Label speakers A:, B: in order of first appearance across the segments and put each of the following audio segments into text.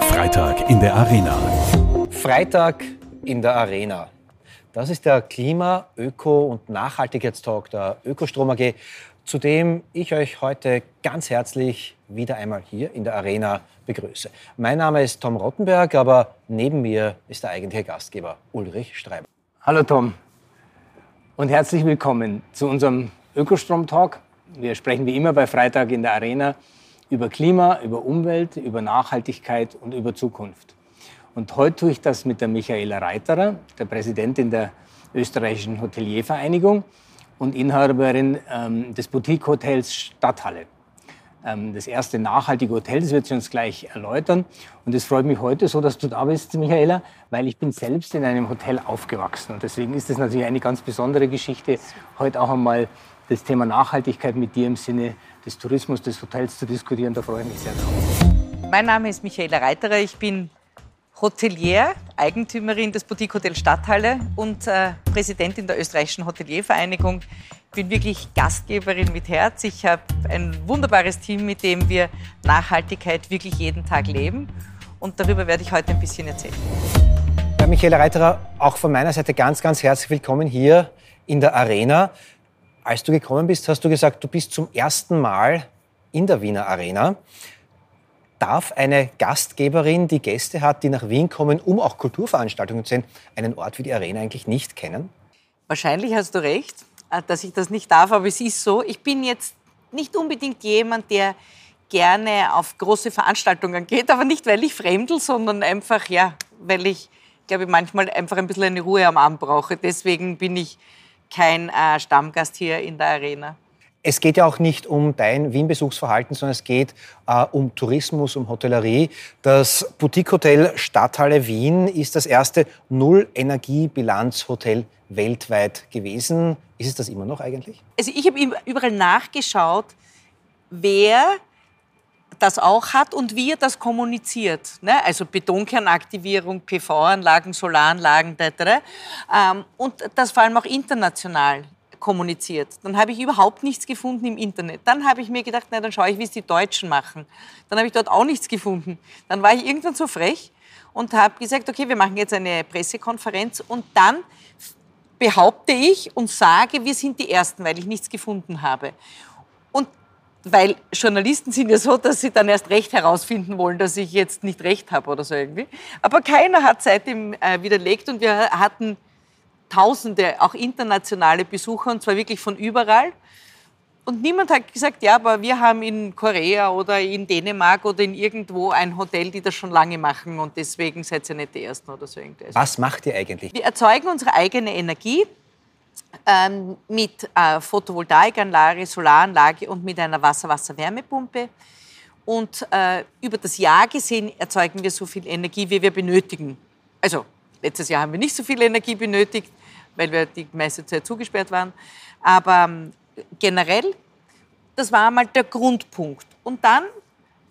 A: Freitag in der Arena.
B: Freitag in der Arena. Das ist der Klima-, Öko- und Nachhaltigkeitstalk der Ökostrom AG, zu dem ich euch heute ganz herzlich wieder einmal hier in der Arena begrüße. Mein Name ist Tom Rottenberg, aber neben mir ist der eigentliche Gastgeber Ulrich Streiber.
C: Hallo Tom und herzlich willkommen zu unserem Ökostrom-Talk. Wir sprechen wie immer bei Freitag in der Arena über Klima, über Umwelt, über Nachhaltigkeit und über Zukunft. Und heute tue ich das mit der Michaela Reiterer, der Präsidentin der österreichischen Hoteliervereinigung und Inhaberin ähm, des Boutique-Hotels Stadthalle. Ähm, das erste nachhaltige Hotel, das wird sie uns gleich erläutern. Und es freut mich heute so, dass du da bist, Michaela, weil ich bin selbst in einem Hotel aufgewachsen. Und deswegen ist es natürlich eine ganz besondere Geschichte, heute auch einmal das Thema Nachhaltigkeit mit dir im Sinne des Tourismus, des Hotels zu diskutieren. Da freue ich mich sehr drauf.
D: Mein Name ist Michaela Reiterer. Ich bin Hotelier, Eigentümerin des Boutique Hotel Stadthalle und äh, Präsidentin der österreichischen Hoteliervereinigung. Ich bin wirklich Gastgeberin mit Herz. Ich habe ein wunderbares Team, mit dem wir Nachhaltigkeit wirklich jeden Tag leben. Und darüber werde ich heute ein bisschen erzählen.
B: Ja, Michaela Reiterer, auch von meiner Seite ganz, ganz herzlich willkommen hier in der Arena. Als du gekommen bist, hast du gesagt, du bist zum ersten Mal in der Wiener Arena. Darf eine Gastgeberin, die Gäste hat, die nach Wien kommen, um auch Kulturveranstaltungen zu sehen, einen Ort wie die Arena eigentlich nicht kennen?
D: Wahrscheinlich hast du recht, äh, dass ich das nicht darf, aber es ist so. Ich bin jetzt nicht unbedingt jemand, der gerne auf große Veranstaltungen geht, aber nicht, weil ich fremdel, sondern einfach, ja, weil ich, glaube ich, manchmal einfach ein bisschen eine Ruhe am Abend brauche. Deswegen bin ich kein äh, Stammgast hier in der Arena.
B: Es geht ja auch nicht um dein Wien-Besuchsverhalten, sondern es geht äh, um Tourismus, um Hotellerie. Das Boutique-Hotel Stadthalle Wien ist das erste Null-Energie-Bilanz-Hotel weltweit gewesen. Ist es das immer noch eigentlich?
D: Also ich habe überall nachgeschaut, wer das auch hat und wie er das kommuniziert. Ne? Also Betonkernaktivierung, PV-Anlagen, Solaranlagen, etc. Ähm, und das vor allem auch international kommuniziert. Dann habe ich überhaupt nichts gefunden im Internet. Dann habe ich mir gedacht, na, dann schaue ich, wie es die Deutschen machen. Dann habe ich dort auch nichts gefunden. Dann war ich irgendwann so frech und habe gesagt, okay, wir machen jetzt eine Pressekonferenz und dann behaupte ich und sage, wir sind die Ersten, weil ich nichts gefunden habe. Weil Journalisten sind ja so, dass sie dann erst recht herausfinden wollen, dass ich jetzt nicht recht habe oder so irgendwie. Aber keiner hat seitdem äh, widerlegt und wir hatten Tausende, auch internationale Besucher, und zwar wirklich von überall. Und niemand hat gesagt, ja, aber wir haben in Korea oder in Dänemark oder in irgendwo ein Hotel, die das schon lange machen und deswegen seid ihr nicht die Ersten oder so irgendwas.
B: Was macht ihr eigentlich?
D: Wir erzeugen unsere eigene Energie ähm, mit äh, Photovoltaikanlage, Solaranlage und mit einer Wasser-Wasser-Wärmepumpe. Und äh, über das Jahr gesehen erzeugen wir so viel Energie, wie wir benötigen. Also letztes Jahr haben wir nicht so viel Energie benötigt, weil wir die meiste Zeit zugesperrt waren. Aber ähm, generell, das war einmal der Grundpunkt. Und dann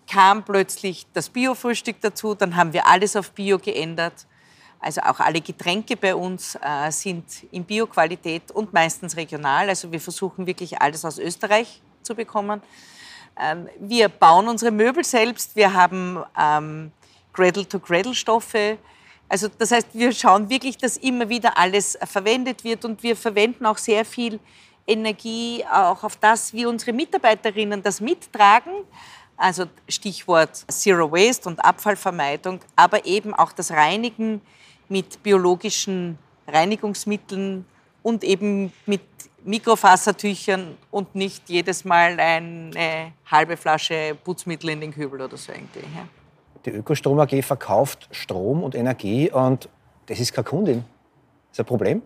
D: kam plötzlich das Biofrühstück dazu, dann haben wir alles auf Bio geändert. Also auch alle Getränke bei uns äh, sind in Bioqualität und meistens regional. Also wir versuchen wirklich alles aus Österreich zu bekommen. Ähm, wir bauen unsere Möbel selbst. Wir haben ähm, Cradle-to-Cradle-Stoffe. Also das heißt, wir schauen wirklich, dass immer wieder alles verwendet wird und wir verwenden auch sehr viel Energie auch auf das, wie unsere Mitarbeiterinnen das mittragen. Also Stichwort Zero Waste und Abfallvermeidung, aber eben auch das Reinigen mit biologischen Reinigungsmitteln und eben mit Mikrofasertüchern und nicht jedes Mal eine halbe Flasche Putzmittel in den Kübel oder so irgendwie. Ja.
B: Die Ökostrom AG verkauft Strom und Energie und das ist keine Kundin. Das ist ein Problem?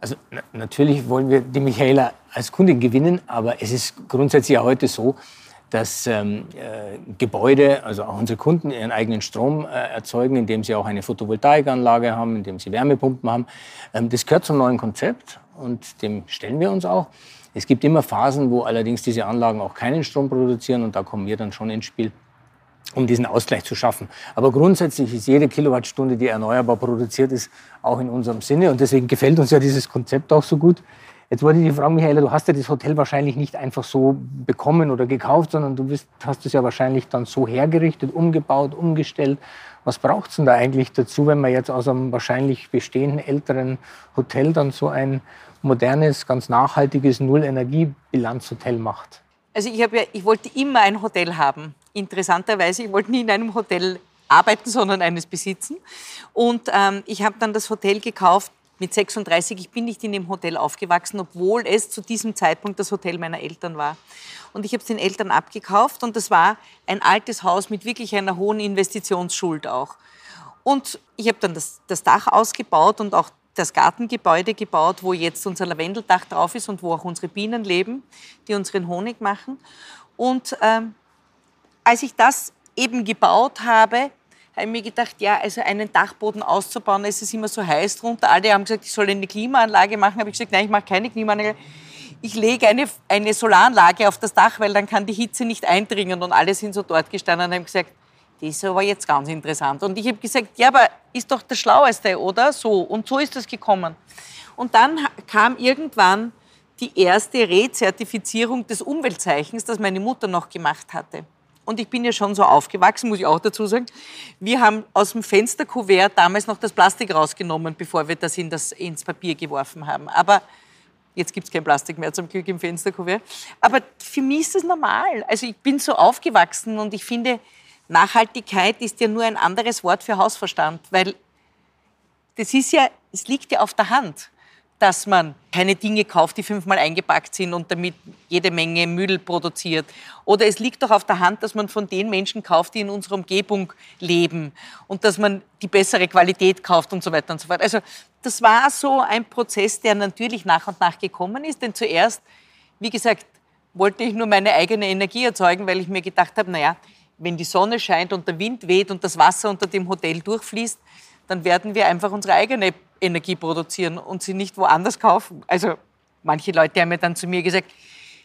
C: Also natürlich wollen wir die Michaela als Kundin gewinnen, aber es ist grundsätzlich ja heute so, dass ähm, äh, Gebäude, also auch unsere Kunden, ihren eigenen Strom äh, erzeugen, indem sie auch eine Photovoltaikanlage haben, indem sie Wärmepumpen haben. Ähm, das gehört zum neuen Konzept und dem stellen wir uns auch. Es gibt immer Phasen, wo allerdings diese Anlagen auch keinen Strom produzieren und da kommen wir dann schon ins Spiel um diesen Ausgleich zu schaffen. Aber grundsätzlich ist jede Kilowattstunde, die erneuerbar produziert ist, auch in unserem Sinne. Und deswegen gefällt uns ja dieses Konzept auch so gut, Jetzt wollte ich dich fragen, Michaela, du hast ja das Hotel wahrscheinlich nicht einfach so bekommen oder gekauft, sondern du bist, hast es ja wahrscheinlich dann so hergerichtet, umgebaut, umgestellt. Was braucht es denn da eigentlich dazu, wenn man jetzt aus einem wahrscheinlich bestehenden älteren Hotel dann so ein modernes, ganz nachhaltiges Null-Energiebilanzhotel macht?
D: Also ich, ja, ich wollte immer ein Hotel haben. Interessanterweise, ich wollte nie in einem Hotel arbeiten, sondern eines besitzen. Und ähm, ich habe dann das Hotel gekauft mit 36. Ich bin nicht in dem Hotel aufgewachsen, obwohl es zu diesem Zeitpunkt das Hotel meiner Eltern war. Und ich habe es den Eltern abgekauft und das war ein altes Haus mit wirklich einer hohen Investitionsschuld auch. Und ich habe dann das, das Dach ausgebaut und auch das Gartengebäude gebaut, wo jetzt unser Lavendeldach drauf ist und wo auch unsere Bienen leben, die unseren Honig machen. Und ähm, als ich das eben gebaut habe, habe ich mir gedacht, ja, also einen Dachboden auszubauen, es ist immer so heiß drunter. Alle haben gesagt, ich soll eine Klimaanlage machen. Habe ich gesagt, nein, ich mache keine Klimaanlage. Ich lege eine, eine Solaranlage auf das Dach, weil dann kann die Hitze nicht eindringen. Und alle sind so dort gestanden und haben gesagt, das ist aber jetzt ganz interessant. Und ich habe gesagt, ja, aber ist doch das Schlaueste, oder? So. Und so ist das gekommen. Und dann kam irgendwann die erste Rezertifizierung des Umweltzeichens, das meine Mutter noch gemacht hatte. Und ich bin ja schon so aufgewachsen, muss ich auch dazu sagen. Wir haben aus dem Fensterkuvert damals noch das Plastik rausgenommen, bevor wir das, in das ins Papier geworfen haben. Aber jetzt gibt es kein Plastik mehr zum Glück im Fensterkuvert. Aber für mich ist das normal. Also ich bin so aufgewachsen und ich finde, Nachhaltigkeit ist ja nur ein anderes Wort für Hausverstand, weil das ist ja, es liegt ja auf der Hand dass man keine Dinge kauft, die fünfmal eingepackt sind und damit jede Menge Müll produziert. Oder es liegt doch auf der Hand, dass man von den Menschen kauft, die in unserer Umgebung leben und dass man die bessere Qualität kauft und so weiter und so fort. Also das war so ein Prozess, der natürlich nach und nach gekommen ist. Denn zuerst, wie gesagt, wollte ich nur meine eigene Energie erzeugen, weil ich mir gedacht habe, naja, wenn die Sonne scheint und der Wind weht und das Wasser unter dem Hotel durchfließt, dann werden wir einfach unsere eigene Energie produzieren und sie nicht woanders kaufen. Also manche Leute haben mir dann zu mir gesagt,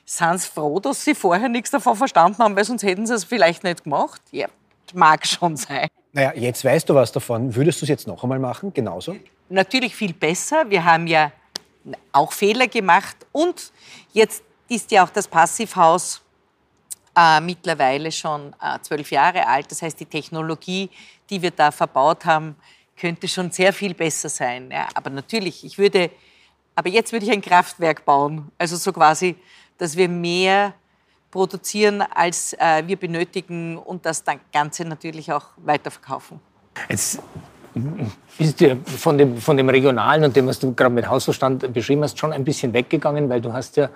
D: sind Sie froh, dass Sie vorher nichts davon verstanden haben, weil sonst hätten Sie es vielleicht nicht gemacht? Ja, mag schon sein.
B: Naja, jetzt weißt du was davon. Würdest du es jetzt noch einmal machen, genauso?
D: Natürlich viel besser. Wir haben ja auch Fehler gemacht. Und jetzt ist ja auch das Passivhaus äh, mittlerweile schon äh, zwölf Jahre alt. Das heißt, die Technologie, die wir da verbaut haben, könnte schon sehr viel besser sein. Ja, aber natürlich, ich würde, aber jetzt würde ich ein Kraftwerk bauen. Also so quasi, dass wir mehr produzieren, als äh, wir benötigen und das dann Ganze natürlich auch weiterverkaufen.
C: Jetzt ist dir von dem, von dem Regionalen und dem, was du gerade mit Hausverstand beschrieben hast, schon ein bisschen weggegangen, weil du hast ja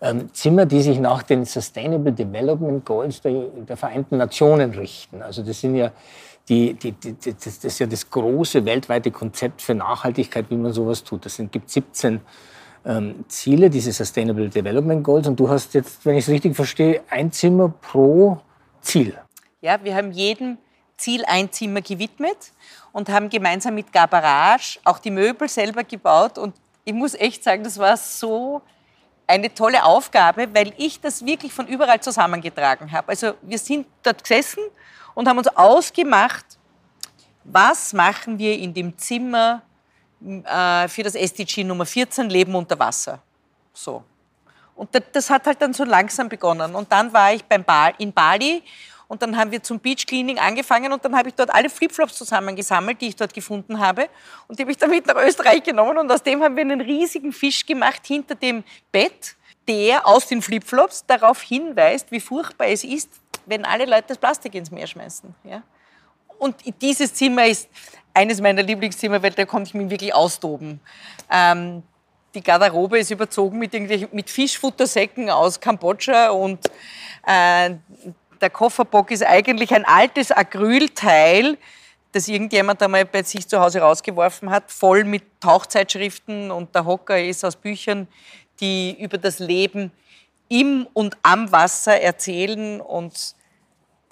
C: ähm, Zimmer, die sich nach den Sustainable Development Goals der, der Vereinten Nationen richten. Also das sind ja die, die, die, das ist ja das große weltweite Konzept für Nachhaltigkeit, wie man sowas tut. Es gibt 17 ähm, Ziele, diese Sustainable Development Goals. Und du hast jetzt, wenn ich es richtig verstehe, ein Zimmer pro Ziel.
D: Ja, wir haben jedem Ziel ein Zimmer gewidmet und haben gemeinsam mit Garbarage auch die Möbel selber gebaut. Und ich muss echt sagen, das war so eine tolle Aufgabe, weil ich das wirklich von überall zusammengetragen habe. Also wir sind dort gesessen und haben uns ausgemacht, was machen wir in dem Zimmer äh, für das SDG Nummer 14, Leben unter Wasser. So. Und das hat halt dann so langsam begonnen. Und dann war ich beim ba in Bali und dann haben wir zum Beach Cleaning angefangen und dann habe ich dort alle Flipflops zusammengesammelt, die ich dort gefunden habe. Und die habe ich dann mit nach Österreich genommen und aus dem haben wir einen riesigen Fisch gemacht hinter dem Bett, der aus den Flipflops darauf hinweist, wie furchtbar es ist, wenn alle Leute das Plastik ins Meer schmeißen. Ja? Und dieses Zimmer ist eines meiner Lieblingszimmer, weil da konnte ich mich wirklich austoben. Ähm, die Garderobe ist überzogen mit, mit Fischfuttersäcken aus Kambodscha und äh, der Kofferbock ist eigentlich ein altes Acrylteil, das irgendjemand einmal bei sich zu Hause rausgeworfen hat, voll mit Tauchzeitschriften und der Hocker ist aus Büchern, die über das Leben im und am Wasser erzählen und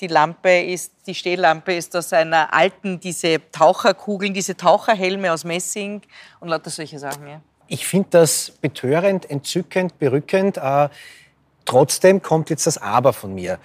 D: die Lampe ist, die Stehlampe ist aus einer alten, diese Taucherkugeln, diese Taucherhelme aus Messing und lauter solche Sachen. Ja.
B: Ich finde das betörend, entzückend, berückend. Äh, trotzdem kommt jetzt das Aber von mir.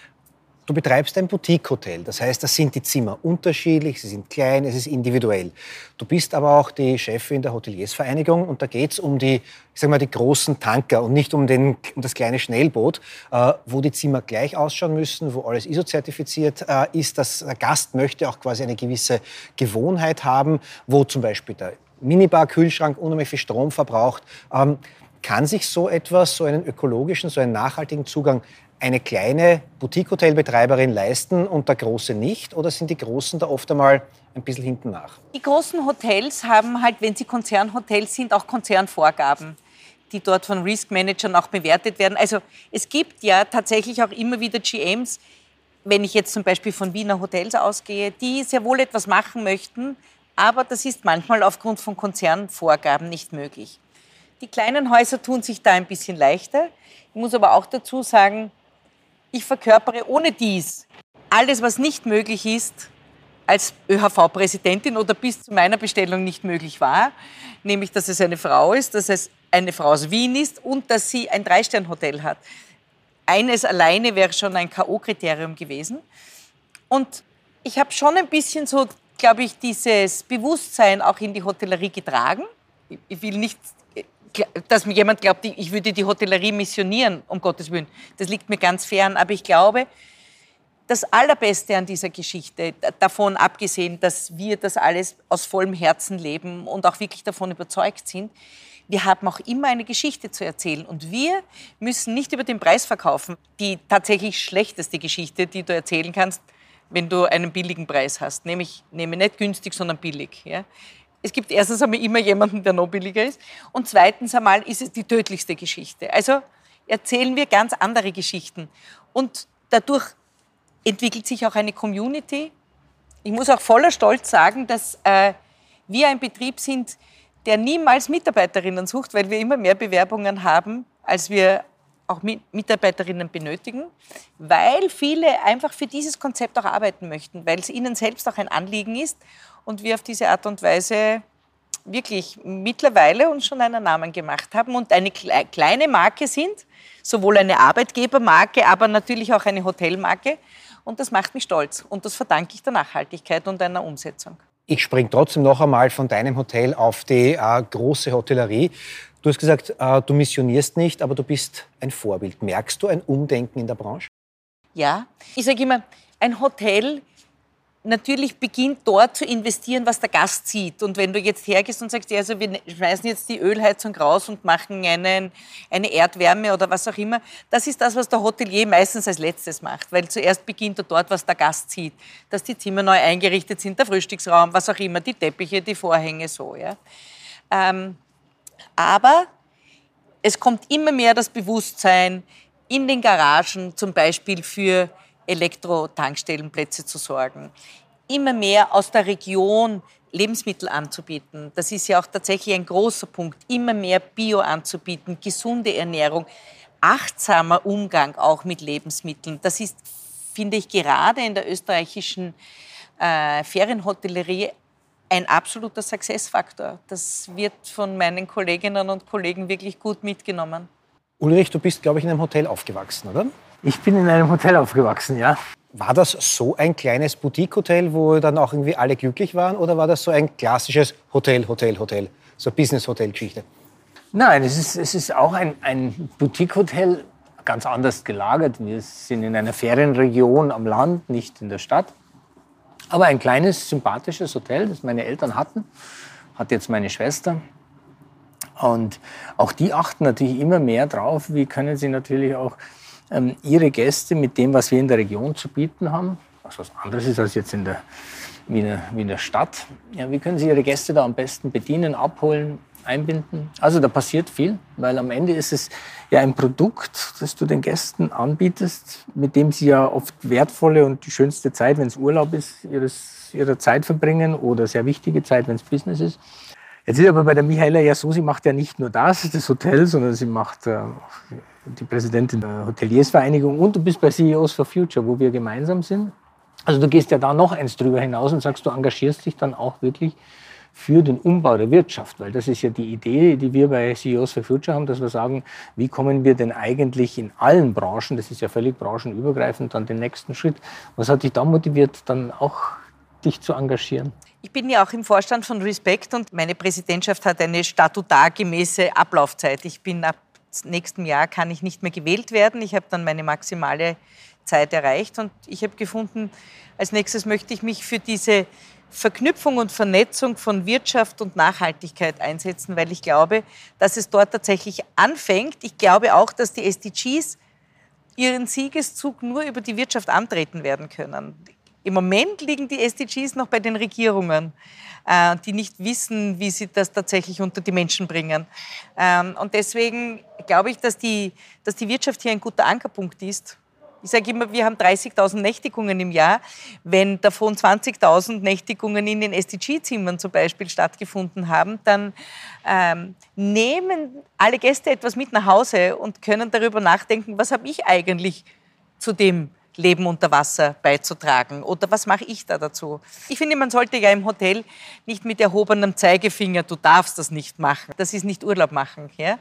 B: Du betreibst ein Boutique-Hotel. Das heißt, da sind die Zimmer unterschiedlich, sie sind klein, es ist individuell. Du bist aber auch die Chefin der Hoteliersvereinigung und da geht es um die, ich sag mal, die großen Tanker und nicht um, den, um das kleine Schnellboot, äh, wo die Zimmer gleich ausschauen müssen, wo alles ISO-zertifiziert äh, ist. Der Gast möchte auch quasi eine gewisse Gewohnheit haben, wo zum Beispiel der Minibar-Kühlschrank unheimlich viel Strom verbraucht. Ähm, kann sich so etwas, so einen ökologischen, so einen nachhaltigen Zugang eine kleine Boutique-Hotelbetreiberin leisten und der Große nicht? Oder sind die Großen da oft einmal ein bisschen hinten nach?
D: Die großen Hotels haben halt, wenn sie Konzernhotels sind, auch Konzernvorgaben, die dort von Risk-Managern auch bewertet werden. Also es gibt ja tatsächlich auch immer wieder GMs, wenn ich jetzt zum Beispiel von Wiener Hotels ausgehe, die sehr wohl etwas machen möchten, aber das ist manchmal aufgrund von Konzernvorgaben nicht möglich. Die kleinen Häuser tun sich da ein bisschen leichter. Ich muss aber auch dazu sagen, ich verkörpere ohne dies alles, was nicht möglich ist, als ÖHV-Präsidentin oder bis zu meiner Bestellung nicht möglich war, nämlich dass es eine Frau ist, dass es eine Frau aus Wien ist und dass sie ein Drei-Stern-Hotel hat. Eines alleine wäre schon ein K.O.-Kriterium gewesen. Und ich habe schon ein bisschen so, glaube ich, dieses Bewusstsein auch in die Hotellerie getragen. Ich will nicht dass mir jemand glaubt, ich würde die Hotellerie missionieren, um Gottes Willen. Das liegt mir ganz fern. Aber ich glaube, das Allerbeste an dieser Geschichte, davon abgesehen, dass wir das alles aus vollem Herzen leben und auch wirklich davon überzeugt sind, wir haben auch immer eine Geschichte zu erzählen. Und wir müssen nicht über den Preis verkaufen. Die tatsächlich schlechteste Geschichte, die du erzählen kannst, wenn du einen billigen Preis hast. Nämlich, nehme nicht günstig, sondern billig. Ja? Es gibt erstens einmal immer jemanden, der noch billiger ist. Und zweitens einmal ist es die tödlichste Geschichte. Also erzählen wir ganz andere Geschichten. Und dadurch entwickelt sich auch eine Community. Ich muss auch voller Stolz sagen, dass äh, wir ein Betrieb sind, der niemals Mitarbeiterinnen sucht, weil wir immer mehr Bewerbungen haben, als wir auch Mitarbeiterinnen benötigen, weil viele einfach für dieses Konzept auch arbeiten möchten, weil es ihnen selbst auch ein Anliegen ist und wir auf diese Art und Weise wirklich mittlerweile uns schon einen Namen gemacht haben und eine kleine Marke sind, sowohl eine Arbeitgebermarke, aber natürlich auch eine Hotelmarke. Und das macht mich stolz. Und das verdanke ich der Nachhaltigkeit und einer Umsetzung.
B: Ich springe trotzdem noch einmal von deinem Hotel auf die äh, große Hotellerie. Du hast gesagt, äh, du missionierst nicht, aber du bist ein Vorbild. Merkst du ein Umdenken in der Branche?
D: Ja, ich sage immer, ein Hotel natürlich beginnt dort zu investieren, was der Gast sieht. Und wenn du jetzt hergehst und sagst, ja, also wir schmeißen jetzt die Ölheizung raus und machen einen, eine Erdwärme oder was auch immer, das ist das, was der Hotelier meistens als letztes macht. Weil zuerst beginnt er dort, was der Gast sieht. Dass die Zimmer neu eingerichtet sind, der Frühstücksraum, was auch immer, die Teppiche, die Vorhänge, so. Ja. Ähm, aber es kommt immer mehr das Bewusstsein, in den Garagen zum Beispiel für Elektro-Tankstellenplätze zu sorgen. Immer mehr aus der Region Lebensmittel anzubieten. Das ist ja auch tatsächlich ein großer Punkt. Immer mehr Bio anzubieten, gesunde Ernährung, achtsamer Umgang auch mit Lebensmitteln. Das ist, finde ich, gerade in der österreichischen äh, Ferienhotellerie ein absoluter Successfaktor. Das wird von meinen Kolleginnen und Kollegen wirklich gut mitgenommen.
B: Ulrich, du bist, glaube ich, in einem Hotel aufgewachsen, oder?
C: Ich bin in einem Hotel aufgewachsen, ja.
B: War das so ein kleines Boutique-Hotel, wo dann auch irgendwie alle glücklich waren? Oder war das so ein klassisches Hotel, Hotel, Hotel? So Business-Hotel-Geschichte?
C: Nein, es ist, es ist auch ein, ein Boutique-Hotel, ganz anders gelagert. Wir sind in einer Ferienregion am Land, nicht in der Stadt. Aber ein kleines, sympathisches Hotel, das meine Eltern hatten, hat jetzt meine Schwester. Und auch die achten natürlich immer mehr drauf, wie können sie natürlich auch ihre Gäste mit dem, was wir in der Region zu bieten haben, was was anderes ist als jetzt in der Wiener, Wiener Stadt, ja, wie können Sie Ihre Gäste da am besten bedienen, abholen, einbinden? Also da passiert viel, weil am Ende ist es ja ein Produkt, das du den Gästen anbietest, mit dem sie ja oft wertvolle und die schönste Zeit, wenn es Urlaub ist, ihres, ihrer Zeit verbringen oder sehr wichtige Zeit, wenn es Business ist. Jetzt ist aber bei der Michaela ja so, sie macht ja nicht nur das, das Hotel, sondern sie macht äh, die Präsidentin der Hoteliersvereinigung und du bist bei CEOs for Future, wo wir gemeinsam sind. Also du gehst ja da noch eins drüber hinaus und sagst, du engagierst dich dann auch wirklich für den Umbau der Wirtschaft, weil das ist ja die Idee, die wir bei CEOs for Future haben, dass wir sagen, wie kommen wir denn eigentlich in allen Branchen, das ist ja völlig branchenübergreifend, dann den nächsten Schritt. Was hat dich da motiviert, dann auch dich zu engagieren?
D: Ich bin ja auch im Vorstand von Respect und meine Präsidentschaft hat eine statutargemäße Ablaufzeit. Ich bin ab nächstem Jahr kann ich nicht mehr gewählt werden. Ich habe dann meine maximale Zeit erreicht und ich habe gefunden, als nächstes möchte ich mich für diese Verknüpfung und Vernetzung von Wirtschaft und Nachhaltigkeit einsetzen, weil ich glaube, dass es dort tatsächlich anfängt. Ich glaube auch, dass die SDGs ihren Siegeszug nur über die Wirtschaft antreten werden können. Im Moment liegen die SDGs noch bei den Regierungen, äh, die nicht wissen, wie sie das tatsächlich unter die Menschen bringen. Ähm, und deswegen glaube ich, dass die, dass die Wirtschaft hier ein guter Ankerpunkt ist ich sage immer, wir haben 30.000 Nächtigungen im Jahr. Wenn davon 20.000 Nächtigungen in den SDG-Zimmern zum Beispiel stattgefunden haben, dann ähm, nehmen alle Gäste etwas mit nach Hause und können darüber nachdenken, was habe ich eigentlich zu dem Leben unter Wasser beizutragen? Oder was mache ich da dazu? Ich finde, man sollte ja im Hotel nicht mit erhobenem Zeigefinger, du darfst das nicht machen. Das ist nicht Urlaub machen. Ja?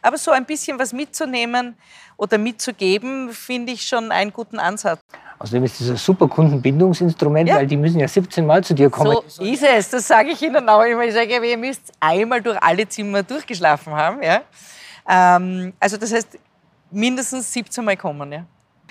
D: Aber so ein bisschen was mitzunehmen oder mitzugeben, finde ich schon einen guten Ansatz.
C: Außerdem ist das ein super Kundenbindungsinstrument, ja. weil die müssen ja 17 Mal zu dir kommen.
D: So ist es, das sage ich Ihnen auch immer. Ich sage, ihr müsst einmal durch alle Zimmer durchgeschlafen haben. Ja? Ähm, also das heißt, mindestens 17 Mal kommen. Ja?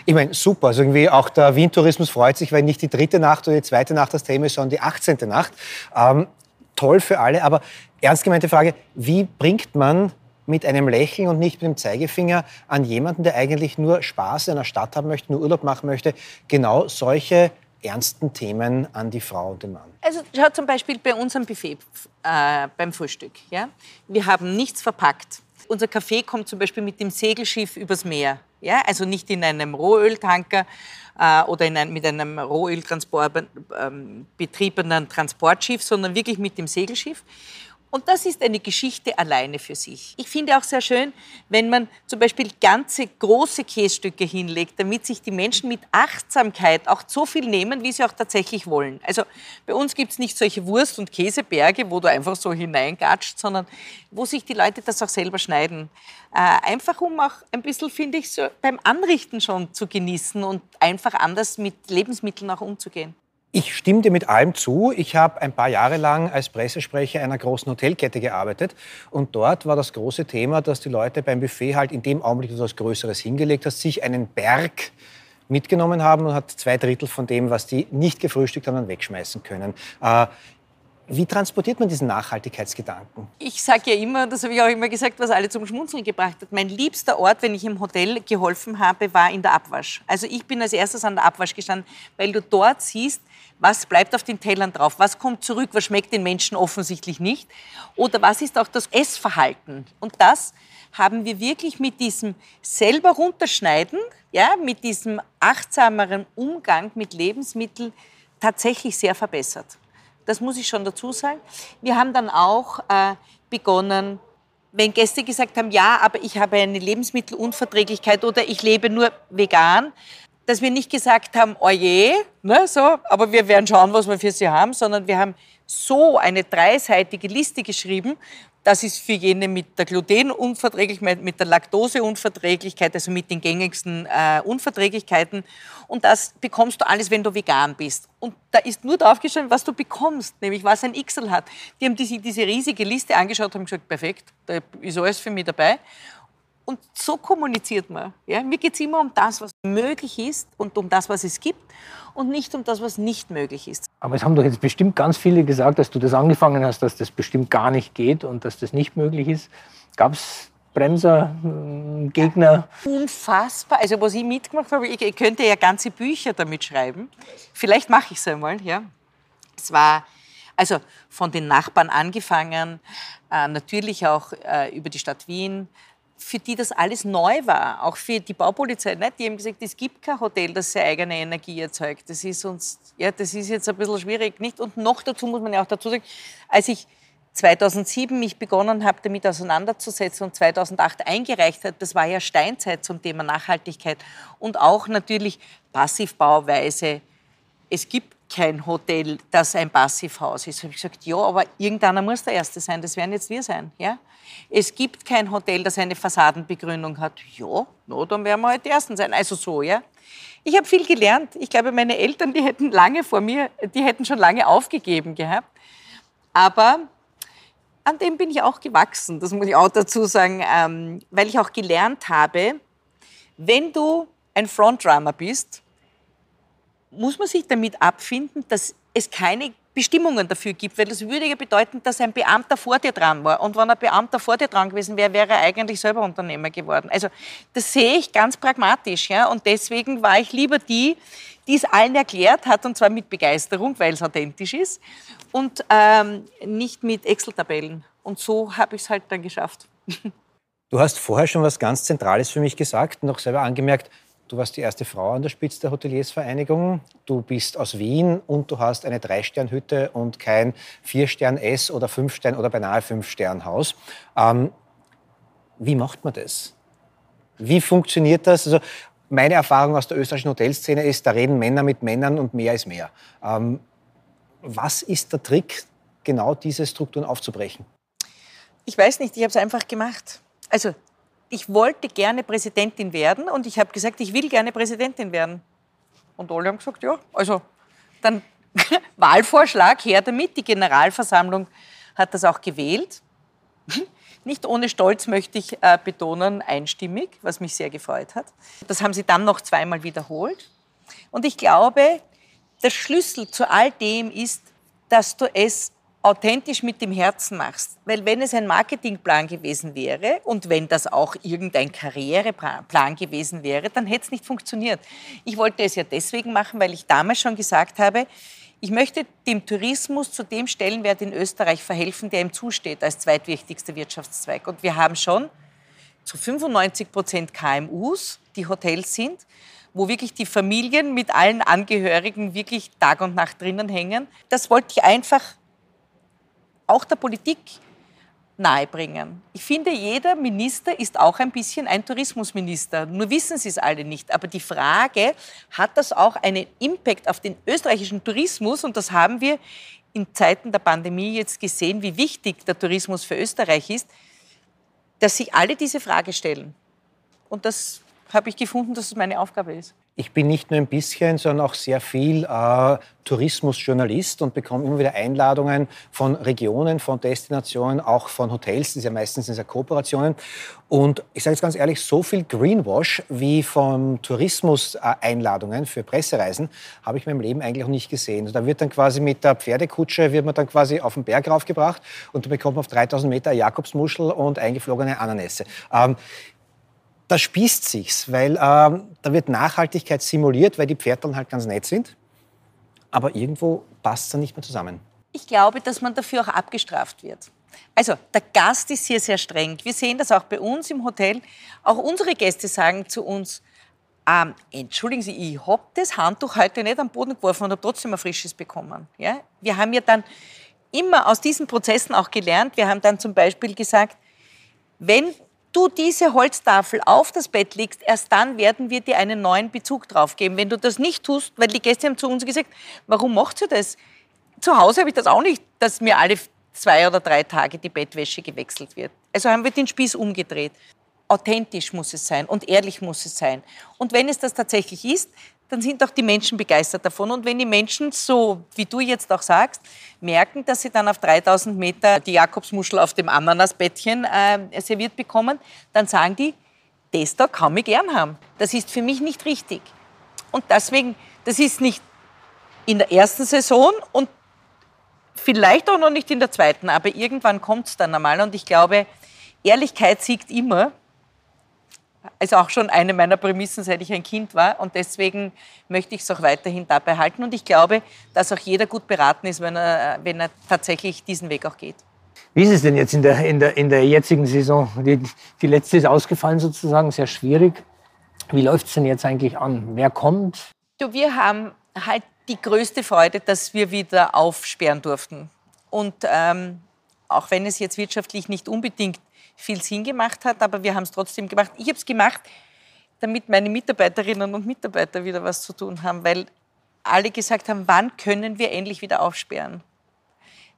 B: Ich meine, super. Also irgendwie auch der Wien-Tourismus freut sich, weil nicht die dritte Nacht oder die zweite Nacht das Thema ist, sondern die 18. Nacht. Ähm, toll für alle. Aber ernst gemeinte Frage, wie bringt man mit einem Lächeln und nicht mit dem Zeigefinger an jemanden, der eigentlich nur Spaß in einer Stadt haben möchte, nur Urlaub machen möchte, genau solche ernsten Themen an die Frau und den Mann?
D: Also schaut zum Beispiel bei unserem Buffet äh, beim Frühstück. Ja? Wir haben nichts verpackt. Unser Kaffee kommt zum Beispiel mit dem Segelschiff übers Meer. Ja? Also nicht in einem Rohöltanker äh, oder in ein, mit einem Rohöltransport ähm, betriebenen Transportschiff, sondern wirklich mit dem Segelschiff. Und das ist eine Geschichte alleine für sich. Ich finde auch sehr schön, wenn man zum Beispiel ganze große Käsestücke hinlegt, damit sich die Menschen mit Achtsamkeit auch so viel nehmen, wie sie auch tatsächlich wollen. Also bei uns gibt es nicht solche Wurst- und Käseberge, wo du einfach so hineingatscht, sondern wo sich die Leute das auch selber schneiden. Äh, einfach um auch ein bisschen, finde ich, so beim Anrichten schon zu genießen und einfach anders mit Lebensmitteln auch umzugehen.
B: Ich stimme dir mit allem zu. Ich habe ein paar Jahre lang als Pressesprecher einer großen Hotelkette gearbeitet. Und dort war das große Thema, dass die Leute beim Buffet halt in dem Augenblick, wo du was Größeres hingelegt hast, sich einen Berg mitgenommen haben und hat zwei Drittel von dem, was die nicht gefrühstückt haben, dann wegschmeißen können. Äh, wie transportiert man diesen Nachhaltigkeitsgedanken?
D: Ich sage ja immer, das habe ich auch immer gesagt, was alle zum Schmunzeln gebracht hat. Mein liebster Ort, wenn ich im Hotel geholfen habe, war in der Abwasch. Also ich bin als erstes an der Abwasch gestanden, weil du dort siehst, was bleibt auf den Tellern drauf, was kommt zurück, was schmeckt den Menschen offensichtlich nicht oder was ist auch das Essverhalten. Und das haben wir wirklich mit diesem selber runterschneiden, ja, mit diesem achtsameren Umgang mit Lebensmitteln tatsächlich sehr verbessert. Das muss ich schon dazu sagen. Wir haben dann auch äh, begonnen, wenn Gäste gesagt haben, ja, aber ich habe eine Lebensmittelunverträglichkeit oder ich lebe nur vegan, dass wir nicht gesagt haben, oje, ne, so, aber wir werden schauen, was wir für sie haben, sondern wir haben so eine dreiseitige Liste geschrieben, das ist für jene mit der Glutenunverträglichkeit, mit der Laktoseunverträglichkeit, also mit den gängigsten äh, Unverträglichkeiten. Und das bekommst du alles, wenn du vegan bist. Und da ist nur draufgestanden, was du bekommst, nämlich was ein XL hat. Die haben sich diese riesige Liste angeschaut und gesagt, perfekt, da ist alles für mich dabei. Und so kommuniziert man. Ja? Mir geht es immer um das, was möglich ist und um das, was es gibt und nicht um das, was nicht möglich ist.
C: Aber es haben doch jetzt bestimmt ganz viele gesagt, dass du das angefangen hast, dass das bestimmt gar nicht geht und dass das nicht möglich ist. Gab es Bremser, äh, Gegner?
D: Unfassbar. Also was ich mitgemacht habe, ich, ich könnte ja ganze Bücher damit schreiben. Vielleicht mache ich es einmal. Ja. Es war also von den Nachbarn angefangen, äh, natürlich auch äh, über die Stadt Wien, für die das alles neu war, auch für die Baupolizei. Nicht? Die haben gesagt, es gibt kein Hotel, das seine eigene Energie erzeugt. Das ist, uns, ja, das ist jetzt ein bisschen schwierig. Nicht? Und noch dazu muss man ja auch dazu sagen, als ich 2007 mich begonnen habe, damit auseinanderzusetzen und 2008 eingereicht hat, das war ja Steinzeit zum Thema Nachhaltigkeit und auch natürlich Passivbauweise. Es gibt kein Hotel, das ein Passivhaus ist. Habe ich gesagt, ja, aber irgendeiner muss der Erste sein. Das werden jetzt wir sein. Ja? Es gibt kein Hotel, das eine Fassadenbegrünung hat. Ja, no, dann werden wir halt die Ersten sein. Also so, ja. Ich habe viel gelernt. Ich glaube, meine Eltern, die hätten lange vor mir, die hätten schon lange aufgegeben gehabt. Aber an dem bin ich auch gewachsen, das muss ich auch dazu sagen, ähm, weil ich auch gelernt habe, wenn du ein Frontrunner bist, muss man sich damit abfinden, dass es keine Bestimmungen dafür gibt, weil das würde ja bedeuten, dass ein Beamter vor dir dran war. Und wenn ein Beamter vor dir dran gewesen wäre, wäre er eigentlich selber Unternehmer geworden. Also das sehe ich ganz pragmatisch. Ja? Und deswegen war ich lieber die, die es allen erklärt hat, und zwar mit Begeisterung, weil es authentisch ist, und ähm, nicht mit Excel-Tabellen. Und so habe ich es halt dann geschafft.
B: Du hast vorher schon was ganz Zentrales für mich gesagt, noch selber angemerkt, Du warst die erste Frau an der Spitze der Hoteliersvereinigung. Du bist aus Wien und du hast eine Drei-Stern-Hütte und kein Vier-Stern-S oder Fünf-Stern- oder beinahe Fünf-Stern-Haus. Ähm, wie macht man das? Wie funktioniert das? Also, meine Erfahrung aus der österreichischen Hotelszene ist, da reden Männer mit Männern und mehr ist mehr. Ähm, was ist der Trick, genau diese Strukturen aufzubrechen?
D: Ich weiß nicht, ich habe es einfach gemacht. Also ich wollte gerne Präsidentin werden und ich habe gesagt, ich will gerne Präsidentin werden. Und alle haben gesagt, ja, also dann Wahlvorschlag, her damit. Die Generalversammlung hat das auch gewählt. Nicht ohne Stolz möchte ich äh, betonen, einstimmig, was mich sehr gefreut hat. Das haben sie dann noch zweimal wiederholt. Und ich glaube, der Schlüssel zu all dem ist, dass du es authentisch mit dem Herzen machst. Weil wenn es ein Marketingplan gewesen wäre und wenn das auch irgendein Karriereplan gewesen wäre, dann hätte es nicht funktioniert. Ich wollte es ja deswegen machen, weil ich damals schon gesagt habe, ich möchte dem Tourismus zu dem Stellenwert in Österreich verhelfen, der ihm zusteht als zweitwichtigster Wirtschaftszweig. Und wir haben schon zu 95 Prozent KMUs, die Hotels sind, wo wirklich die Familien mit allen Angehörigen wirklich Tag und Nacht drinnen hängen. Das wollte ich einfach auch der Politik nahebringen. Ich finde, jeder Minister ist auch ein bisschen ein Tourismusminister. Nur wissen sie es alle nicht. Aber die Frage, hat das auch einen Impact auf den österreichischen Tourismus? Und das haben wir in Zeiten der Pandemie jetzt gesehen, wie wichtig der Tourismus für Österreich ist, dass sich alle diese Frage stellen. Und das habe ich gefunden, dass es meine Aufgabe ist.
B: Ich bin nicht nur ein bisschen, sondern auch sehr viel äh, Tourismusjournalist und bekomme immer wieder Einladungen von Regionen, von Destinationen, auch von Hotels, das ist ja meistens in Kooperationen. Und ich sage jetzt ganz ehrlich, so viel Greenwash wie von Tourismus-Einladungen für Pressereisen habe ich in meinem Leben eigentlich noch nicht gesehen. Also da wird dann quasi mit der Pferdekutsche wird man dann quasi auf den Berg raufgebracht und da bekommt man auf 3000 Meter Jakobsmuschel und eingeflogene Ananässe. Ähm, da spießt sich's, weil ähm, da wird Nachhaltigkeit simuliert, weil die Pferde halt ganz nett sind. Aber irgendwo passt es dann nicht mehr zusammen.
D: Ich glaube, dass man dafür auch abgestraft wird. Also der Gast ist hier sehr streng. Wir sehen das auch bei uns im Hotel. Auch unsere Gäste sagen zu uns, ähm, entschuldigen Sie, ich habe das Handtuch heute nicht am Boden geworfen und habe trotzdem ein frisches bekommen. Ja? Wir haben ja dann immer aus diesen Prozessen auch gelernt. Wir haben dann zum Beispiel gesagt, wenn du diese Holztafel auf das Bett legst, erst dann werden wir dir einen neuen Bezug drauf geben. Wenn du das nicht tust, weil die Gäste haben zu uns gesagt, warum macht ihr das? Zu Hause habe ich das auch nicht, dass mir alle zwei oder drei Tage die Bettwäsche gewechselt wird. Also haben wir den Spieß umgedreht. Authentisch muss es sein und ehrlich muss es sein. Und wenn es das tatsächlich ist, dann sind auch die Menschen begeistert davon. Und wenn die Menschen, so wie du jetzt auch sagst, merken, dass sie dann auf 3000 Meter die Jakobsmuschel auf dem Ananasbettchen äh, serviert bekommen, dann sagen die, das da kann ich gern haben. Das ist für mich nicht richtig. Und deswegen, das ist nicht in der ersten Saison und vielleicht auch noch nicht in der zweiten, aber irgendwann kommt es dann einmal. Und ich glaube, Ehrlichkeit siegt immer ist auch schon eine meiner Prämissen, seit ich ein Kind war. Und deswegen möchte ich es auch weiterhin dabei halten. Und ich glaube, dass auch jeder gut beraten ist, wenn er, wenn er tatsächlich diesen Weg auch geht.
C: Wie ist es denn jetzt in der, in der, in der jetzigen Saison? Die, die letzte ist ausgefallen sozusagen, sehr schwierig. Wie läuft es denn jetzt eigentlich an? Wer kommt?
D: Du, wir haben halt die größte Freude, dass wir wieder aufsperren durften. Und ähm, auch wenn es jetzt wirtschaftlich nicht unbedingt viel Sinn gemacht hat, aber wir haben es trotzdem gemacht. Ich habe es gemacht, damit meine Mitarbeiterinnen und Mitarbeiter wieder was zu tun haben, weil alle gesagt haben, wann können wir endlich wieder aufsperren?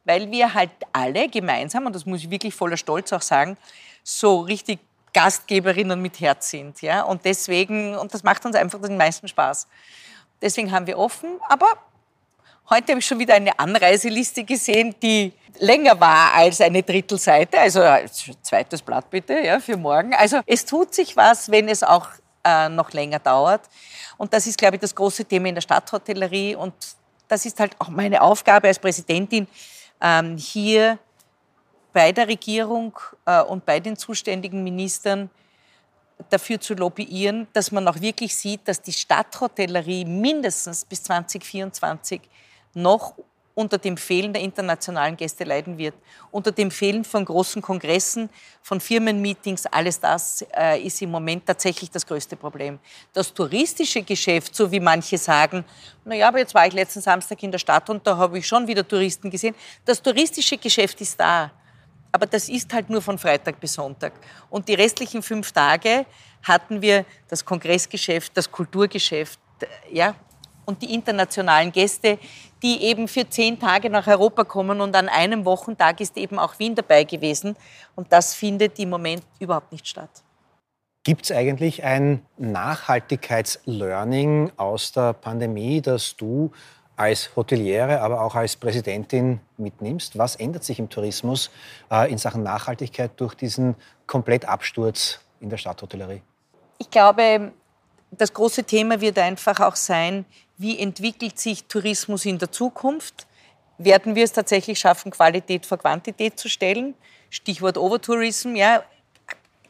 D: Weil wir halt alle gemeinsam, und das muss ich wirklich voller Stolz auch sagen, so richtig Gastgeberinnen mit Herz sind. Ja? Und deswegen, und das macht uns einfach den meisten Spaß. Deswegen haben wir offen, aber heute habe ich schon wieder eine Anreiseliste gesehen, die länger war als eine Drittelseite, also zweites Blatt bitte ja, für morgen. Also es tut sich was, wenn es auch äh, noch länger dauert. Und das ist, glaube ich, das große Thema in der Stadthotellerie. Und das ist halt auch meine Aufgabe als Präsidentin, ähm, hier bei der Regierung äh, und bei den zuständigen Ministern dafür zu lobbyieren, dass man auch wirklich sieht, dass die Stadthotellerie mindestens bis 2024 noch unter dem Fehlen der internationalen Gäste leiden wird, unter dem Fehlen von großen Kongressen, von Firmenmeetings, alles das äh, ist im Moment tatsächlich das größte Problem. Das touristische Geschäft, so wie manche sagen, naja, aber jetzt war ich letzten Samstag in der Stadt und da habe ich schon wieder Touristen gesehen, das touristische Geschäft ist da. Aber das ist halt nur von Freitag bis Sonntag. Und die restlichen fünf Tage hatten wir das Kongressgeschäft, das Kulturgeschäft, ja, und die internationalen Gäste, die eben für zehn Tage nach Europa kommen und an einem Wochentag ist eben auch Wien dabei gewesen. Und das findet im Moment überhaupt nicht statt.
B: Gibt es eigentlich ein Nachhaltigkeitslearning aus der Pandemie, das du als Hoteliere, aber auch als Präsidentin mitnimmst? Was ändert sich im Tourismus äh, in Sachen Nachhaltigkeit durch diesen Komplettabsturz in der Stadthotellerie?
D: Ich glaube, das große Thema wird einfach auch sein, wie entwickelt sich Tourismus in der Zukunft? Werden wir es tatsächlich schaffen, Qualität vor Quantität zu stellen? Stichwort Overtourism, ja.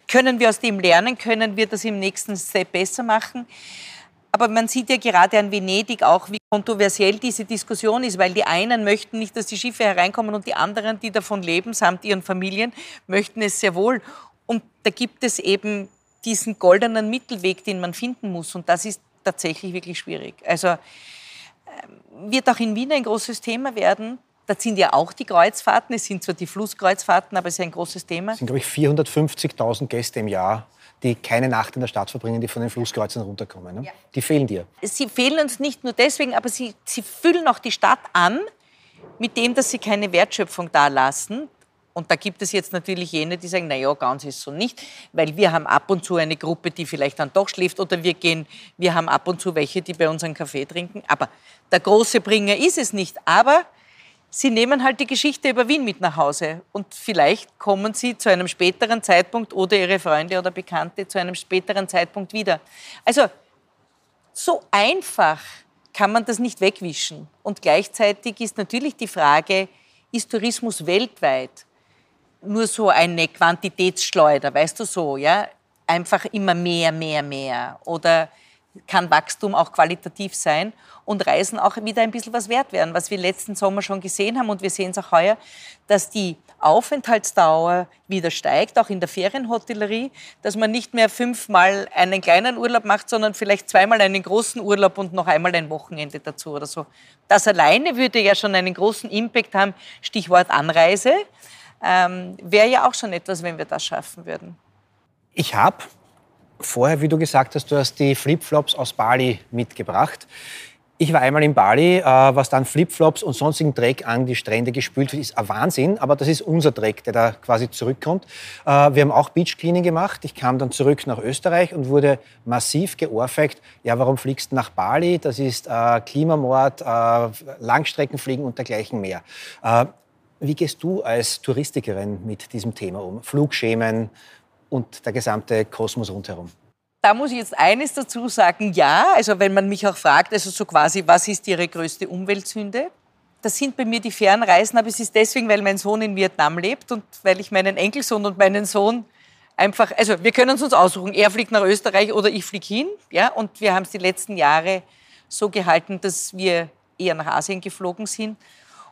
D: Können wir aus dem lernen? Können wir das im nächsten Step besser machen? Aber man sieht ja gerade an Venedig auch, wie kontroversiell diese Diskussion ist, weil die einen möchten nicht, dass die Schiffe hereinkommen und die anderen, die davon leben, samt ihren Familien, möchten es sehr wohl. Und da gibt es eben diesen goldenen Mittelweg, den man finden muss. Und das ist tatsächlich wirklich schwierig. Also ähm, wird auch in Wien ein großes Thema werden. Da sind ja auch die Kreuzfahrten. Es sind zwar die Flusskreuzfahrten, aber es ist ein großes Thema.
B: Es sind, glaube ich, 450.000 Gäste im Jahr, die keine Nacht in der Stadt verbringen, die von den Flusskreuzern runterkommen. Ne? Ja. Die fehlen dir.
D: Sie fehlen uns nicht nur deswegen, aber sie, sie füllen auch die Stadt an mit dem, dass sie keine Wertschöpfung da lassen. Und da gibt es jetzt natürlich jene, die sagen, na ja, ganz ist so nicht, weil wir haben ab und zu eine Gruppe, die vielleicht dann doch schläft oder wir gehen, wir haben ab und zu welche, die bei uns einen Kaffee trinken. Aber der große Bringer ist es nicht. Aber sie nehmen halt die Geschichte über Wien mit nach Hause und vielleicht kommen sie zu einem späteren Zeitpunkt oder ihre Freunde oder Bekannte zu einem späteren Zeitpunkt wieder. Also so einfach kann man das nicht wegwischen. Und gleichzeitig ist natürlich die Frage, ist Tourismus weltweit nur so eine Quantitätsschleuder, weißt du so, ja? Einfach immer mehr, mehr, mehr. Oder kann Wachstum auch qualitativ sein und Reisen auch wieder ein bisschen was wert werden, was wir letzten Sommer schon gesehen haben und wir sehen es auch heuer, dass die Aufenthaltsdauer wieder steigt, auch in der Ferienhotellerie, dass man nicht mehr fünfmal einen kleinen Urlaub macht, sondern vielleicht zweimal einen großen Urlaub und noch einmal ein Wochenende dazu oder so. Das alleine würde ja schon einen großen Impact haben, Stichwort Anreise ähm, wäre ja auch schon etwas, wenn wir das schaffen würden.
B: Ich habe vorher, wie du gesagt hast, du hast die Flipflops aus Bali mitgebracht. Ich war einmal in Bali, äh, was dann Flipflops und sonstigen Dreck an die Strände gespült wird, ist ein Wahnsinn, aber das ist unser Dreck, der da quasi zurückkommt. Äh, wir haben auch Beachcleaning gemacht. Ich kam dann zurück nach Österreich und wurde massiv geohrfeigt. Ja, warum fliegst du nach Bali? Das ist äh, Klimamord, Langstreckenfliegen und dergleichen mehr. Wie gehst du als Touristikerin mit diesem Thema um? Flugschemen und der gesamte Kosmos rundherum.
D: Da muss ich jetzt eines dazu sagen, ja, also wenn man mich auch fragt, also so quasi, was ist Ihre größte Umweltsünde? Das sind bei mir die Fernreisen, aber es ist deswegen, weil mein Sohn in Vietnam lebt und weil ich meinen Enkelsohn und meinen Sohn einfach, also wir können es uns aussuchen, er fliegt nach Österreich oder ich fliege hin, ja, und wir haben es die letzten Jahre so gehalten, dass wir eher nach Asien geflogen sind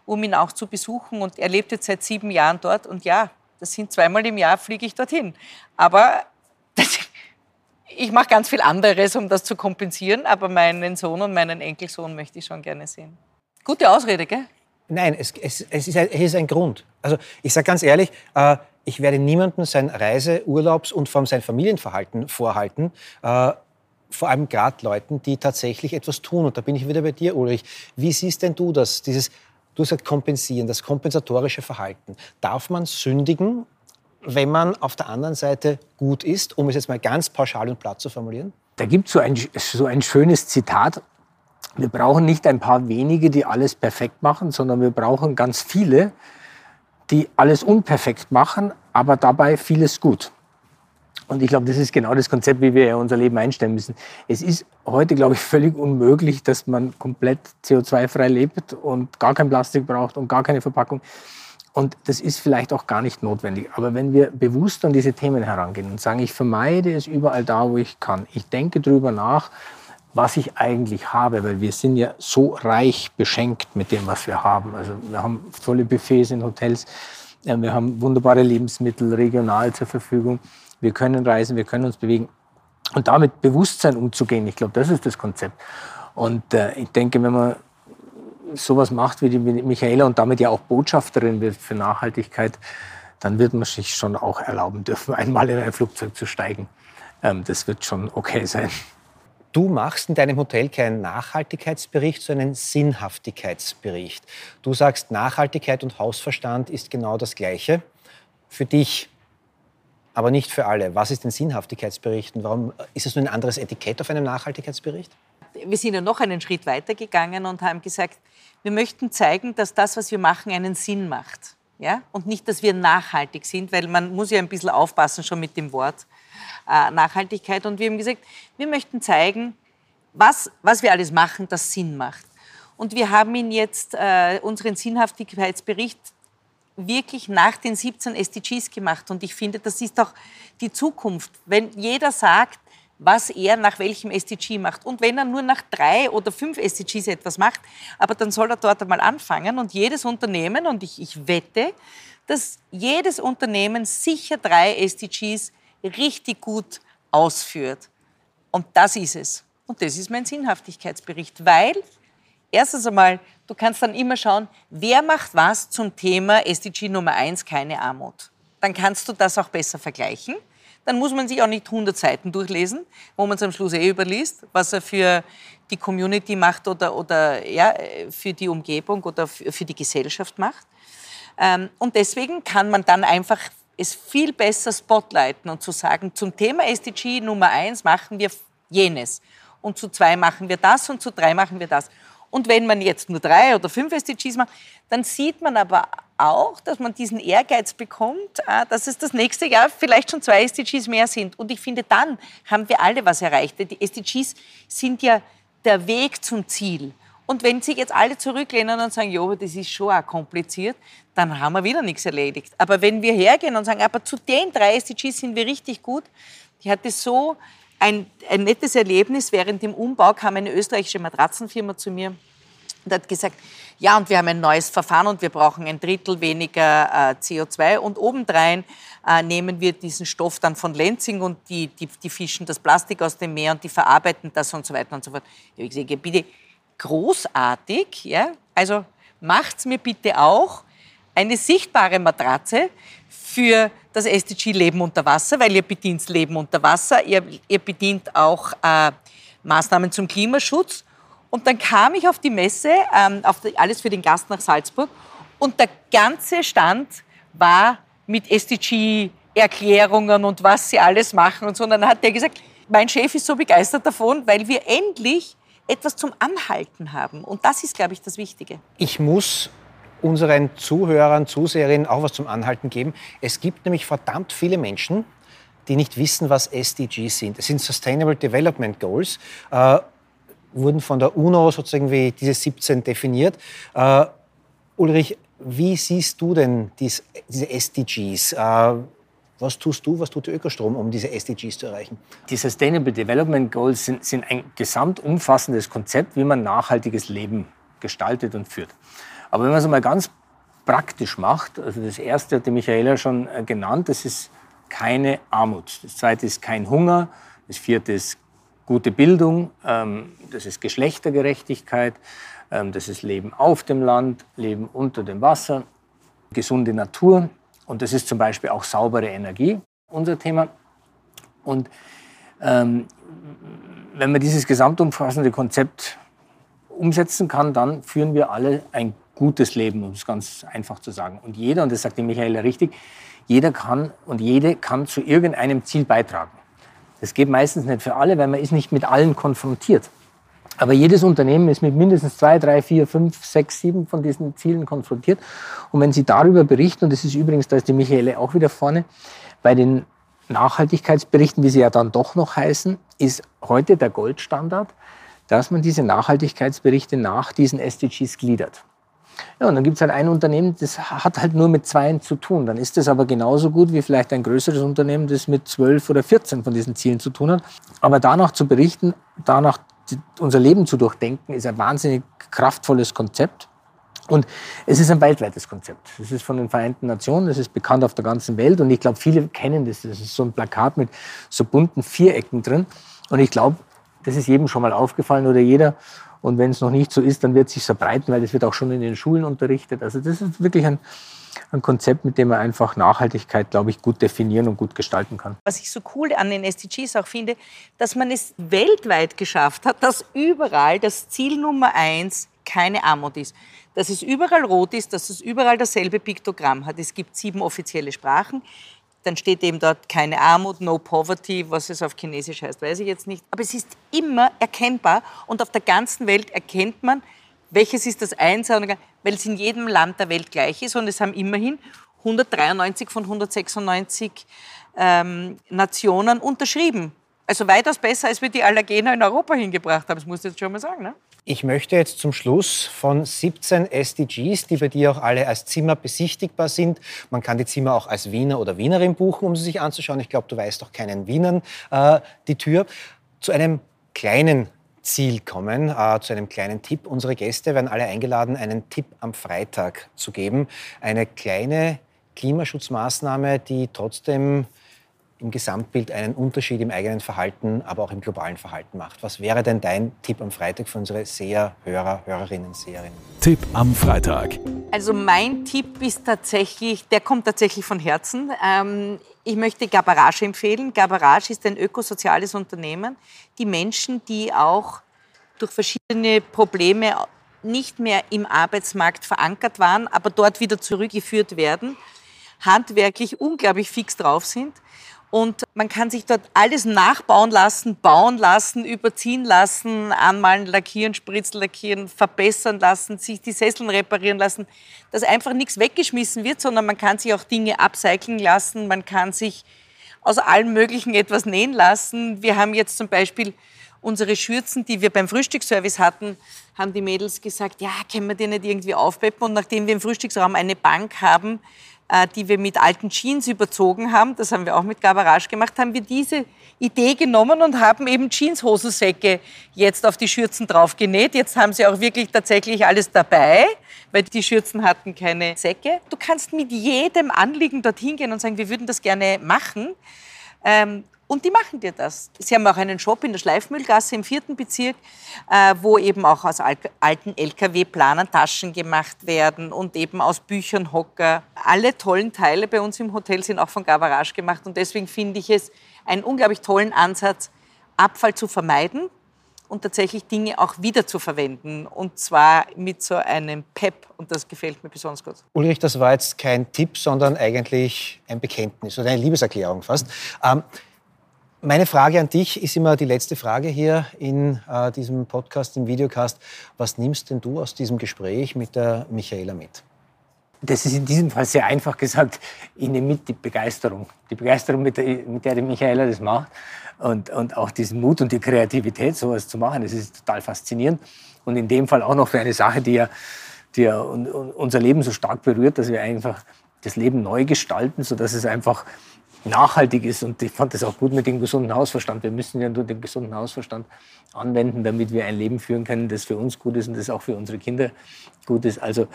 D: um ihn auch zu besuchen. Und er lebt jetzt seit sieben Jahren dort. Und ja, das sind zweimal im Jahr fliege ich dorthin. Aber das, ich mache ganz viel anderes, um das zu kompensieren. Aber meinen Sohn und meinen Enkelsohn möchte ich schon gerne sehen. Gute Ausrede, gell?
B: Nein, es, es, es, ist, ein, es ist, ein, Grund. Also ich sage ganz ehrlich, äh, ich werde niemandem sein Reise-, Urlaubs- und vor allem sein Familienverhalten vorhalten. Äh, vor allem gerade Leuten, die tatsächlich etwas tun. Und da bin ich wieder bei dir, Ulrich. Wie siehst denn du das, dieses, du sagst kompensieren, das kompensatorische Verhalten? Darf man sündigen, wenn man auf der anderen Seite gut ist, um es jetzt mal ganz pauschal und platt zu formulieren?
C: Da gibt es so ein, so ein schönes Zitat. Wir brauchen nicht ein paar wenige, die alles perfekt machen, sondern wir brauchen ganz viele, die alles unperfekt machen, aber dabei vieles gut. Und ich glaube, das ist genau das Konzept, wie wir unser Leben einstellen müssen. Es ist heute, glaube ich, völlig unmöglich, dass man komplett CO2-frei lebt und gar kein Plastik braucht und gar keine Verpackung. Und das ist vielleicht auch gar nicht notwendig. Aber wenn wir bewusst an diese Themen herangehen und sagen, ich vermeide es überall da, wo ich kann, ich denke darüber nach, was ich eigentlich habe, weil wir sind ja so reich beschenkt mit dem, was wir haben. Also wir haben volle Buffets in Hotels, äh, wir haben wunderbare Lebensmittel regional zur Verfügung wir können reisen, wir können uns bewegen. Und damit Bewusstsein umzugehen, ich glaube, das ist das Konzept. Und äh, ich denke, wenn man sowas macht wie die Michaela und damit ja auch Botschafterin wird für Nachhaltigkeit, dann wird man sich schon auch erlauben dürfen, einmal in ein Flugzeug zu steigen. Ähm, das wird schon okay sein.
B: Du machst in deinem Hotel keinen Nachhaltigkeitsbericht, sondern einen Sinnhaftigkeitsbericht. Du sagst, Nachhaltigkeit und Hausverstand ist genau das Gleiche. Für dich aber nicht für alle. Was ist denn Sinnhaftigkeitsbericht und warum ist es nur ein anderes Etikett auf einem Nachhaltigkeitsbericht?
D: Wir sind ja noch einen Schritt weiter gegangen und haben gesagt, wir möchten zeigen, dass das, was wir machen, einen Sinn macht. Ja? Und nicht, dass wir nachhaltig sind, weil man muss ja ein bisschen aufpassen schon mit dem Wort äh, Nachhaltigkeit. Und wir haben gesagt, wir möchten zeigen, was, was wir alles machen, das Sinn macht. Und wir haben ihn jetzt, äh, unseren Sinnhaftigkeitsbericht wirklich nach den 17 SDGs gemacht. Und ich finde, das ist auch die Zukunft. Wenn jeder sagt, was er nach welchem SDG macht. Und wenn er nur nach drei oder fünf SDGs etwas macht, aber dann soll er dort einmal anfangen und jedes Unternehmen, und ich, ich wette, dass jedes Unternehmen sicher drei SDGs richtig gut ausführt. Und das ist es. Und das ist mein Sinnhaftigkeitsbericht, weil erstens einmal, du kannst dann immer schauen, wer macht was zum Thema SDG Nummer 1, keine Armut. Dann kannst du das auch besser vergleichen. Dann muss man sich auch nicht 100 Seiten durchlesen, wo man es am Schluss eh überliest, was er für die Community macht oder, oder ja, für die Umgebung oder für die Gesellschaft macht. Ähm, und deswegen kann man dann einfach es viel besser spotlighten und zu sagen, zum Thema SDG Nummer 1 machen wir jenes und zu zwei machen wir das und zu drei machen wir das. Und wenn man jetzt nur drei oder fünf SDGs macht, dann sieht man aber auch, dass man diesen Ehrgeiz bekommt, äh, dass es das nächste Jahr vielleicht schon zwei SDGs mehr sind. Und ich finde, dann haben wir alle was erreicht. Die SDGs sind ja der Weg zum Ziel. Und wenn sich jetzt alle zurücklehnen und sagen, ja, das ist schon auch kompliziert, dann haben wir wieder nichts erledigt. Aber wenn wir hergehen und sagen, aber zu den drei SDGs sind wir richtig gut, ich hatte so ein, ein nettes Erlebnis. Während dem Umbau kam eine österreichische Matratzenfirma zu mir und hat gesagt, ja, und wir haben ein neues Verfahren und wir brauchen ein Drittel weniger äh, CO2 und obendrein äh, nehmen wir diesen Stoff dann von Lenzing und die, die, die, fischen das Plastik aus dem Meer und die verarbeiten das und so weiter und so fort. Ich habe gesagt, bitte großartig, ja, also macht's mir bitte auch eine sichtbare Matratze für das SDG Leben unter Wasser, weil ihr bedient Leben unter Wasser, ihr, ihr bedient auch äh, Maßnahmen zum Klimaschutz. Und dann kam ich auf die Messe, ähm, auf die, alles für den Gast nach Salzburg, und der ganze Stand war mit SDG-Erklärungen und was sie alles machen und so. Und dann hat der gesagt, mein Chef ist so begeistert davon, weil wir endlich etwas zum Anhalten haben. Und das ist, glaube ich, das Wichtige.
B: Ich muss unseren Zuhörern, Zuseherinnen auch was zum Anhalten geben. Es gibt nämlich verdammt viele Menschen, die nicht wissen, was SDGs sind. Es sind Sustainable Development Goals, äh, wurden von der UNO sozusagen wie diese 17 definiert. Äh, Ulrich, wie siehst du denn dies, diese SDGs? Äh, was tust du, was tut der Ökostrom, um diese SDGs zu erreichen?
C: Die Sustainable Development Goals sind, sind ein gesamtumfassendes Konzept, wie man nachhaltiges Leben gestaltet und führt. Aber wenn man es mal ganz praktisch macht, also das erste hat die Michaela schon äh, genannt, das ist keine Armut. Das zweite ist kein Hunger. Das vierte ist gute Bildung. Ähm, das ist Geschlechtergerechtigkeit. Ähm, das ist Leben auf dem Land, Leben unter dem Wasser, gesunde Natur. Und das ist zum Beispiel auch saubere Energie, unser Thema. Und ähm, wenn man dieses gesamtumfassende Konzept umsetzen kann, dann führen wir alle ein gutes Leben, um es ganz einfach zu sagen. Und jeder, und das sagt die Michaela richtig, jeder kann und jede kann zu irgendeinem Ziel beitragen. Das geht meistens nicht für alle, weil man ist nicht mit allen konfrontiert. Aber jedes Unternehmen ist mit mindestens zwei, drei, vier, fünf, sechs, sieben von diesen Zielen konfrontiert. Und wenn Sie darüber berichten, und das ist übrigens, da ist die Michaele auch wieder vorne, bei den Nachhaltigkeitsberichten, wie sie ja dann doch noch heißen, ist heute der Goldstandard, dass man diese Nachhaltigkeitsberichte nach diesen SDGs gliedert. Ja, und dann gibt es halt ein Unternehmen, das hat halt nur mit zweien zu tun. Dann ist das aber genauso gut wie vielleicht ein größeres Unternehmen, das mit zwölf oder vierzehn von diesen Zielen zu tun hat. Aber danach zu berichten, danach unser Leben zu durchdenken, ist ein wahnsinnig kraftvolles Konzept. Und es ist ein weltweites Konzept. Es ist von den Vereinten Nationen, es ist bekannt auf der ganzen Welt und ich glaube, viele kennen das. Das ist so ein Plakat mit so bunten Vierecken drin. Und ich glaube, das ist jedem schon mal aufgefallen oder jeder. Und wenn es noch nicht so ist, dann wird es sich verbreiten, weil das wird auch schon in den Schulen unterrichtet. Also das ist wirklich ein, ein Konzept, mit dem man einfach Nachhaltigkeit, glaube ich, gut definieren und gut gestalten kann.
D: Was ich so cool an den SDGs auch finde, dass man es weltweit geschafft hat, dass überall das Ziel Nummer eins keine Armut ist. Dass es überall rot ist, dass es überall dasselbe Piktogramm hat. Es gibt sieben offizielle Sprachen dann steht eben dort keine Armut, no poverty, was es auf Chinesisch heißt, weiß ich jetzt nicht. Aber es ist immer erkennbar und auf der ganzen Welt erkennt man, welches ist das Eins, weil es in jedem Land der Welt gleich ist und es haben immerhin 193 von 196 ähm, Nationen unterschrieben. Also weitaus besser, als wir die Allergener in Europa hingebracht haben. Das muss ich jetzt schon mal sagen. Ne?
B: Ich möchte jetzt zum Schluss von 17 SDGs, die bei dir auch alle als Zimmer besichtigbar sind. Man kann die Zimmer auch als Wiener oder Wienerin buchen, um sie sich anzuschauen. Ich glaube, du weißt doch keinen Wienern äh, die Tür. Zu einem kleinen Ziel kommen, äh, zu einem kleinen Tipp. Unsere Gäste werden alle eingeladen, einen Tipp am Freitag zu geben. Eine kleine Klimaschutzmaßnahme, die trotzdem im Gesamtbild einen Unterschied im eigenen Verhalten, aber auch im globalen Verhalten macht. Was wäre denn dein Tipp am Freitag für unsere Seher, Hörer, Hörerinnen, Seherinnen?
A: Tipp am Freitag.
D: Also mein Tipp ist tatsächlich, der kommt tatsächlich von Herzen. Ähm, ich möchte Gabarage empfehlen. Gabarage ist ein ökosoziales Unternehmen. Die Menschen, die auch durch verschiedene Probleme nicht mehr im Arbeitsmarkt verankert waren, aber dort wieder zurückgeführt werden, handwerklich unglaublich fix drauf sind und man kann sich dort alles nachbauen lassen, bauen lassen, überziehen lassen, anmalen, lackieren, spritzen, lackieren, verbessern lassen, sich die Sesseln reparieren lassen, dass einfach nichts weggeschmissen wird, sondern man kann sich auch Dinge upcyclen lassen, man kann sich aus allem Möglichen etwas nähen lassen. Wir haben jetzt zum Beispiel unsere Schürzen, die wir beim Frühstücksservice hatten, haben die Mädels gesagt, ja, können wir die nicht irgendwie aufpeppen? Und nachdem wir im Frühstücksraum eine Bank haben, die wir mit alten Jeans überzogen haben, das haben wir auch mit Gabarage gemacht, haben wir diese Idee genommen und haben eben Jeanshosensäcke jetzt auf die Schürzen drauf genäht. Jetzt haben sie auch wirklich tatsächlich alles dabei, weil die Schürzen hatten keine Säcke. Du kannst mit jedem Anliegen dorthin gehen und sagen, wir würden das gerne machen. Ähm, und die machen dir das. Sie haben auch einen Shop in der Schleifmühlgasse im vierten Bezirk, äh, wo eben auch aus alten LKW-Planern Taschen gemacht werden und eben aus Büchern Hocker. Alle tollen Teile bei uns im Hotel sind auch von Gavarage gemacht. Und deswegen finde ich es einen unglaublich tollen Ansatz, Abfall zu vermeiden und tatsächlich Dinge auch wieder zu verwenden. Und zwar mit so einem Pep. Und das gefällt mir besonders gut.
B: Ulrich, das war jetzt kein Tipp, sondern eigentlich ein Bekenntnis oder eine Liebeserklärung fast. Ähm, meine Frage an dich ist immer die letzte Frage hier in äh, diesem Podcast, im Videocast. Was nimmst denn du aus diesem Gespräch mit der Michaela mit?
C: Das ist in diesem Fall sehr einfach gesagt. Ich nehme mit die Begeisterung. Die Begeisterung, mit der, mit der die Michaela das macht. Und, und auch diesen Mut und die Kreativität, sowas zu machen. Das ist total faszinierend. Und in dem Fall auch noch für eine Sache, die ja, die ja unser Leben so stark berührt, dass wir einfach das Leben neu gestalten, sodass es einfach nachhaltig ist. Und ich fand das auch gut mit dem gesunden Hausverstand. Wir müssen ja nur den gesunden Hausverstand anwenden, damit wir ein Leben führen können, das für uns gut ist und das auch für unsere Kinder gut ist. Also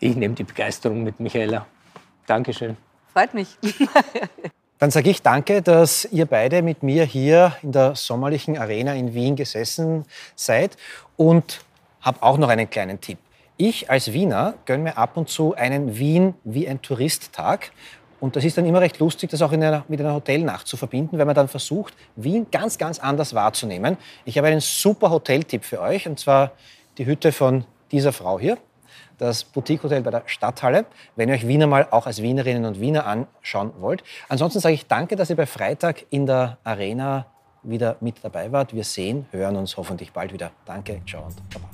C: ich nehme die Begeisterung mit Michaela. Dankeschön.
D: Freut mich.
B: Dann sage ich danke, dass ihr beide mit mir hier in der sommerlichen Arena in Wien gesessen seid und habe auch noch einen kleinen Tipp. Ich als Wiener gönne mir ab und zu einen Wien wie ein Touristtag Und das ist dann immer recht lustig, das auch in einer, mit einer Hotelnacht zu verbinden, weil man dann versucht, Wien ganz, ganz anders wahrzunehmen. Ich habe einen super Hoteltipp für euch, und zwar die Hütte von dieser Frau hier, das Boutique-Hotel bei der Stadthalle, wenn ihr euch Wiener mal auch als Wienerinnen und Wiener anschauen wollt. Ansonsten sage ich danke, dass ihr bei Freitag in der Arena wieder mit dabei wart. Wir sehen, hören uns hoffentlich bald wieder. Danke, ciao und baba.